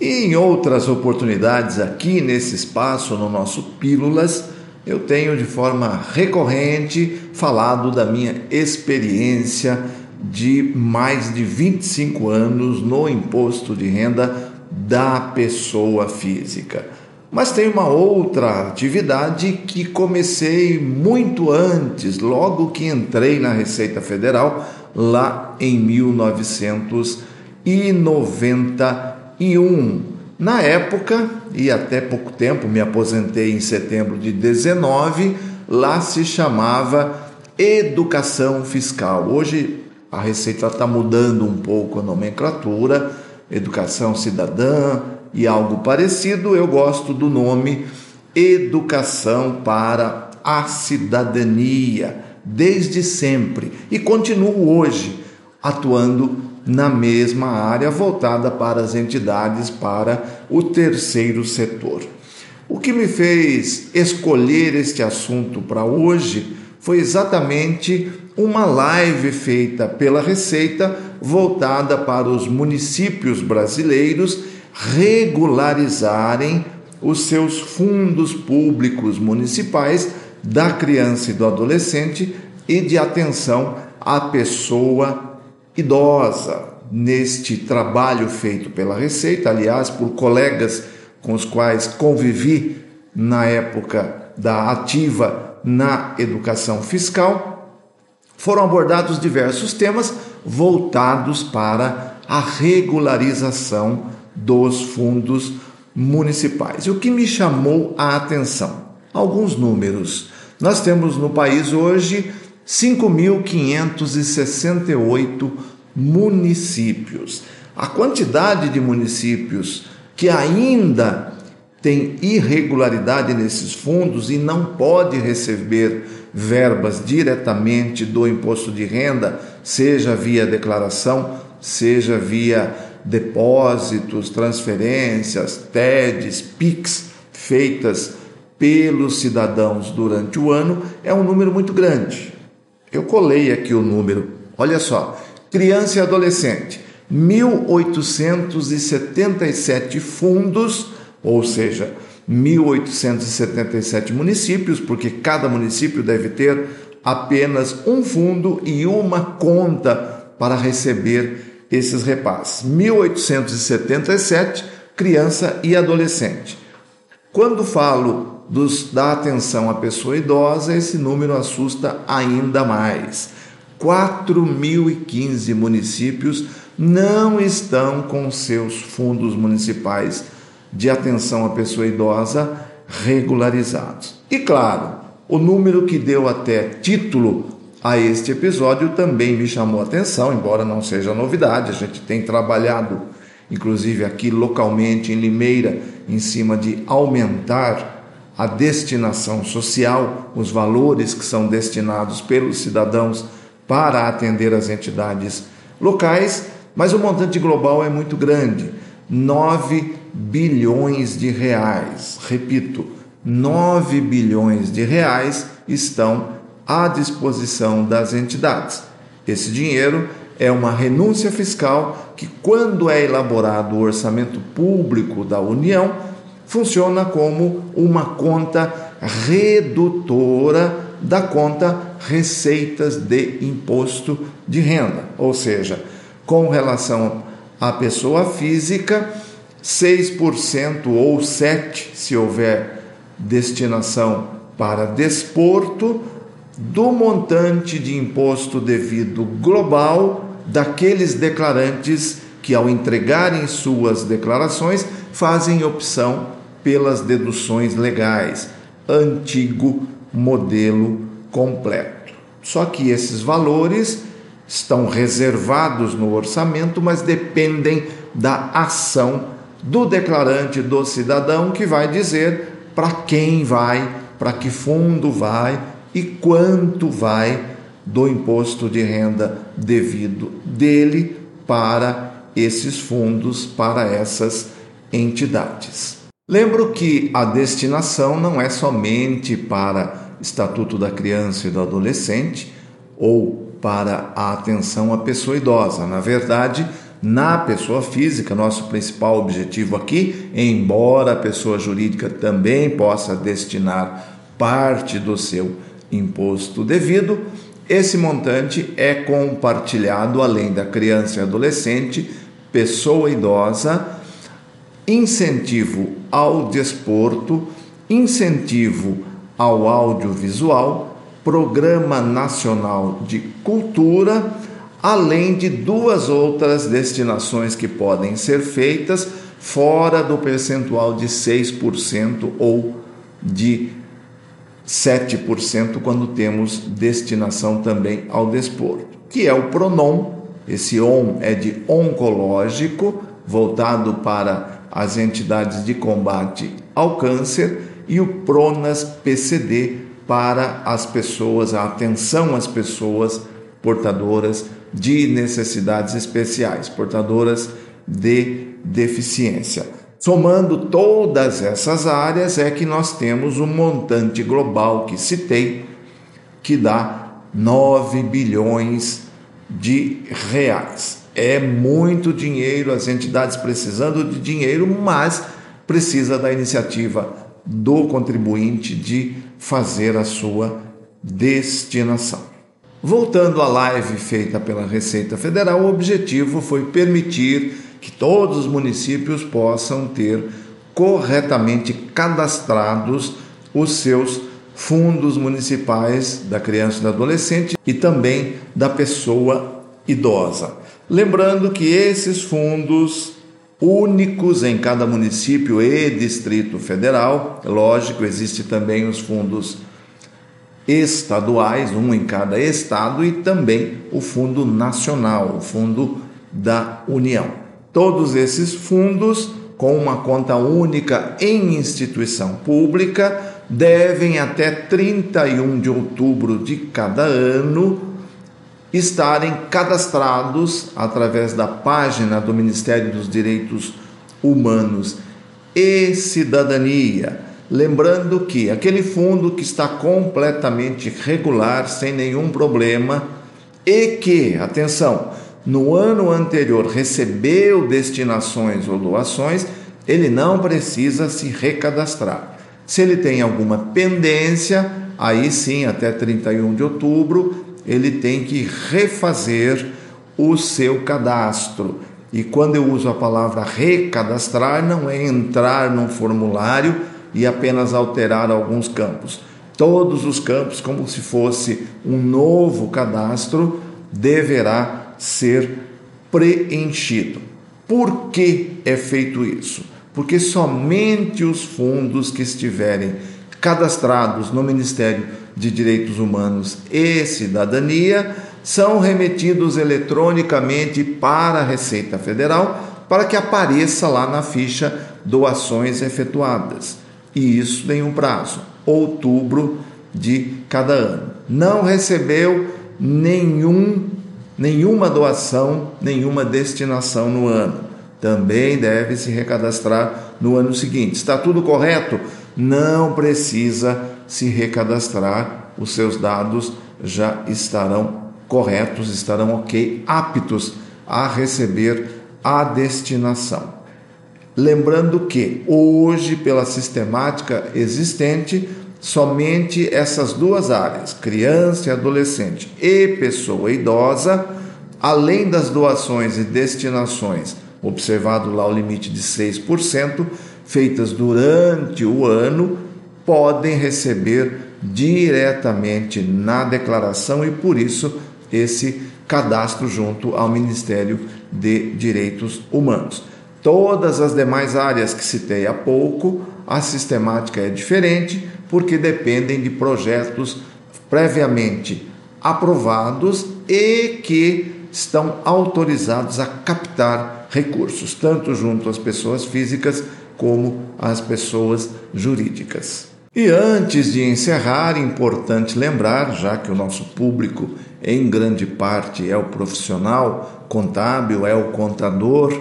E em outras oportunidades aqui nesse espaço, no nosso Pílulas, eu tenho de forma recorrente falado da minha experiência de mais de 25 anos no imposto de renda da pessoa física. Mas tem uma outra atividade que comecei muito antes, logo que entrei na Receita Federal, lá em 1990 um Na época, e até pouco tempo, me aposentei em setembro de 19, lá se chamava educação fiscal. Hoje a Receita está mudando um pouco a nomenclatura, educação cidadã e algo parecido. Eu gosto do nome educação para a cidadania, desde sempre, e continuo hoje atuando na mesma área voltada para as entidades para o terceiro setor. O que me fez escolher este assunto para hoje foi exatamente uma live feita pela Receita voltada para os municípios brasileiros regularizarem os seus fundos públicos municipais da criança e do adolescente e de atenção à pessoa idosa neste trabalho feito pela Receita, aliás, por colegas com os quais convivi na época da ativa na educação fiscal, foram abordados diversos temas voltados para a regularização dos fundos municipais. E o que me chamou a atenção? Alguns números. Nós temos no país hoje 5.568 municípios. A quantidade de municípios que ainda tem irregularidade nesses fundos e não pode receber verbas diretamente do imposto de renda, seja via declaração, seja via depósitos, transferências, TEDs, PIX feitas pelos cidadãos durante o ano, é um número muito grande. Eu colei aqui o número. Olha só, criança e adolescente, 1877 fundos, ou seja, 1877 municípios, porque cada município deve ter apenas um fundo e uma conta para receber esses repasses. 1877 criança e adolescente. Quando falo dos, da atenção à pessoa idosa, esse número assusta ainda mais. 4.015 municípios não estão com seus fundos municipais de atenção à pessoa idosa regularizados. E claro, o número que deu até título a este episódio também me chamou a atenção, embora não seja novidade, a gente tem trabalhado, inclusive aqui localmente em Limeira, em cima de aumentar a destinação social, os valores que são destinados pelos cidadãos para atender as entidades locais, mas o montante global é muito grande 9 bilhões de reais. Repito, 9 bilhões de reais estão à disposição das entidades. Esse dinheiro é uma renúncia fiscal que, quando é elaborado o orçamento público da União, funciona como uma conta redutora da conta receitas de imposto de renda, ou seja, com relação à pessoa física, 6% ou 7% se houver destinação para desporto do montante de imposto devido global daqueles declarantes que ao entregarem suas declarações fazem opção pelas deduções legais, antigo modelo completo. Só que esses valores estão reservados no orçamento, mas dependem da ação do declarante do cidadão que vai dizer para quem vai, para que fundo vai e quanto vai do imposto de renda devido dele para esses fundos, para essas entidades. Lembro que a destinação não é somente para Estatuto da Criança e do Adolescente ou para a atenção à pessoa idosa. Na verdade, na pessoa física, nosso principal objetivo aqui, embora a pessoa jurídica também possa destinar parte do seu imposto devido, esse montante é compartilhado além da criança e adolescente, pessoa idosa, incentivo ao desporto, incentivo ao audiovisual, Programa Nacional de Cultura, além de duas outras destinações que podem ser feitas fora do percentual de 6% ou de 7% quando temos destinação também ao desporto, que é o Pronom. Esse ON é de oncológico, voltado para as entidades de combate ao câncer, e o Pronas PCD para as pessoas, a atenção às pessoas portadoras de necessidades especiais, portadoras de deficiência. Somando todas essas áreas, é que nós temos um montante global que citei, que dá 9 bilhões de reais. É muito dinheiro, as entidades precisando de dinheiro, mas precisa da iniciativa do contribuinte de fazer a sua destinação. Voltando à live feita pela Receita Federal, o objetivo foi permitir que todos os municípios possam ter corretamente cadastrados os seus fundos municipais da criança e do adolescente e também da pessoa idosa. Lembrando que esses fundos únicos em cada município e distrito federal, lógico, existe também os fundos estaduais, um em cada estado e também o fundo nacional, o fundo da União. Todos esses fundos, com uma conta única em instituição pública, devem até 31 de outubro de cada ano estarem cadastrados através da página do Ministério dos Direitos Humanos e Cidadania. Lembrando que aquele fundo que está completamente regular, sem nenhum problema, e que, atenção, no ano anterior recebeu destinações ou doações, ele não precisa se recadastrar. Se ele tem alguma pendência, aí sim, até 31 de outubro, ele tem que refazer o seu cadastro. E quando eu uso a palavra recadastrar, não é entrar num formulário e apenas alterar alguns campos. Todos os campos, como se fosse um novo cadastro, deverá ser preenchido. Por que é feito isso? Porque somente os fundos que estiverem cadastrados no Ministério de Direitos Humanos e Cidadania são remetidos eletronicamente para a Receita Federal para que apareça lá na ficha doações efetuadas. E isso tem um prazo, outubro de cada ano. Não recebeu nenhum nenhuma doação, nenhuma destinação no ano. Também deve se recadastrar no ano seguinte. Está tudo correto? Não precisa se recadastrar, os seus dados já estarão corretos, estarão ok, aptos a receber a destinação. Lembrando que hoje, pela sistemática existente, somente essas duas áreas, criança e adolescente e pessoa idosa, além das doações e destinações, observado lá o limite de 6%, feitas durante o ano, podem receber diretamente na declaração e por isso esse cadastro junto ao Ministério de Direitos Humanos. Todas as demais áreas que citei há pouco, a sistemática é diferente, porque dependem de projetos previamente aprovados e que estão autorizados a captar recursos, tanto junto às pessoas físicas como as pessoas jurídicas. E antes de encerrar, importante lembrar, já que o nosso público em grande parte é o profissional contábil, é o contador,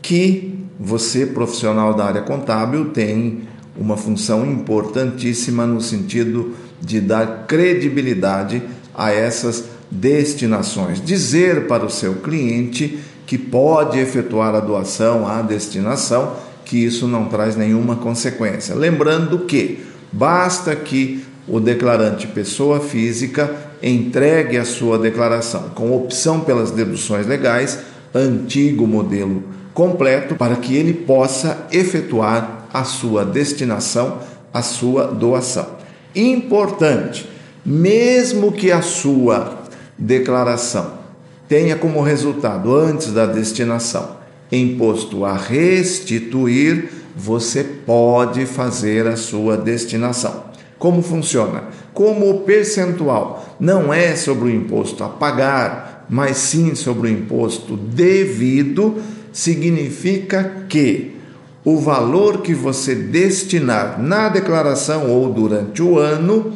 que você, profissional da área contábil, tem uma função importantíssima no sentido de dar credibilidade a essas destinações. Dizer para o seu cliente que pode efetuar a doação à destinação, que isso não traz nenhuma consequência. Lembrando que basta que o declarante pessoa física entregue a sua declaração com opção pelas deduções legais, antigo modelo completo, para que ele possa efetuar a sua destinação, a sua doação. Importante, mesmo que a sua declaração tenha como resultado, antes da destinação, imposto a restituir, você pode fazer a sua destinação. Como funciona? Como o percentual não é sobre o imposto a pagar, mas sim sobre o imposto devido, significa que o valor que você destinar na declaração ou durante o ano,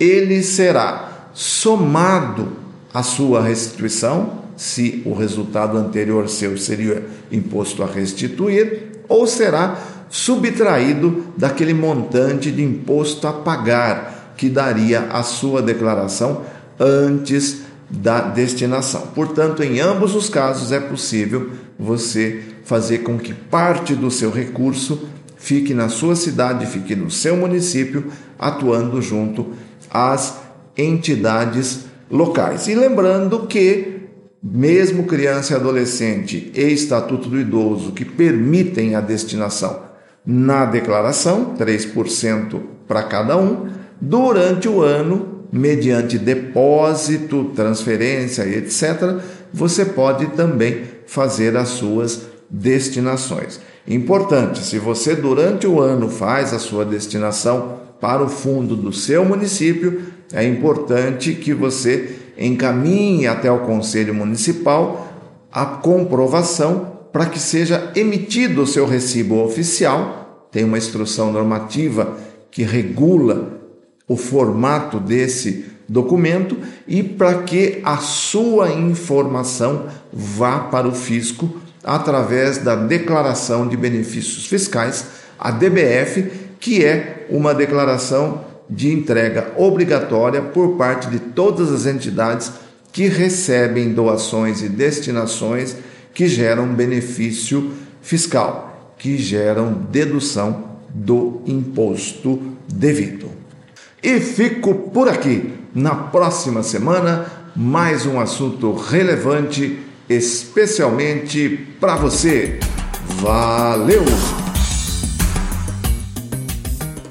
ele será somado à sua restituição, se o resultado anterior seu seria imposto a restituir, ou será subtraído daquele montante de imposto a pagar que daria a sua declaração antes da destinação. Portanto, em ambos os casos é possível você fazer com que parte do seu recurso fique na sua cidade, fique no seu município, atuando junto às entidades locais. E lembrando que, mesmo criança e adolescente e Estatuto do Idoso, que permitem a destinação na declaração, 3% para cada um, durante o ano, mediante depósito, transferência e etc., você pode também fazer as suas destinações. Importante, se você durante o ano faz a sua destinação para o fundo do seu município, é importante que você encaminhe até o Conselho Municipal a comprovação para que seja emitido o seu recibo oficial. Tem uma instrução normativa que regula o formato desse documento e para que a sua informação vá para o fisco através da declaração de benefícios fiscais, a DBF, que é uma declaração de entrega obrigatória por parte de todas as entidades que recebem doações e destinações que geram benefício fiscal, que geram dedução do imposto devido. E fico por aqui. Na próxima semana, mais um assunto relevante, especialmente para você. Valeu!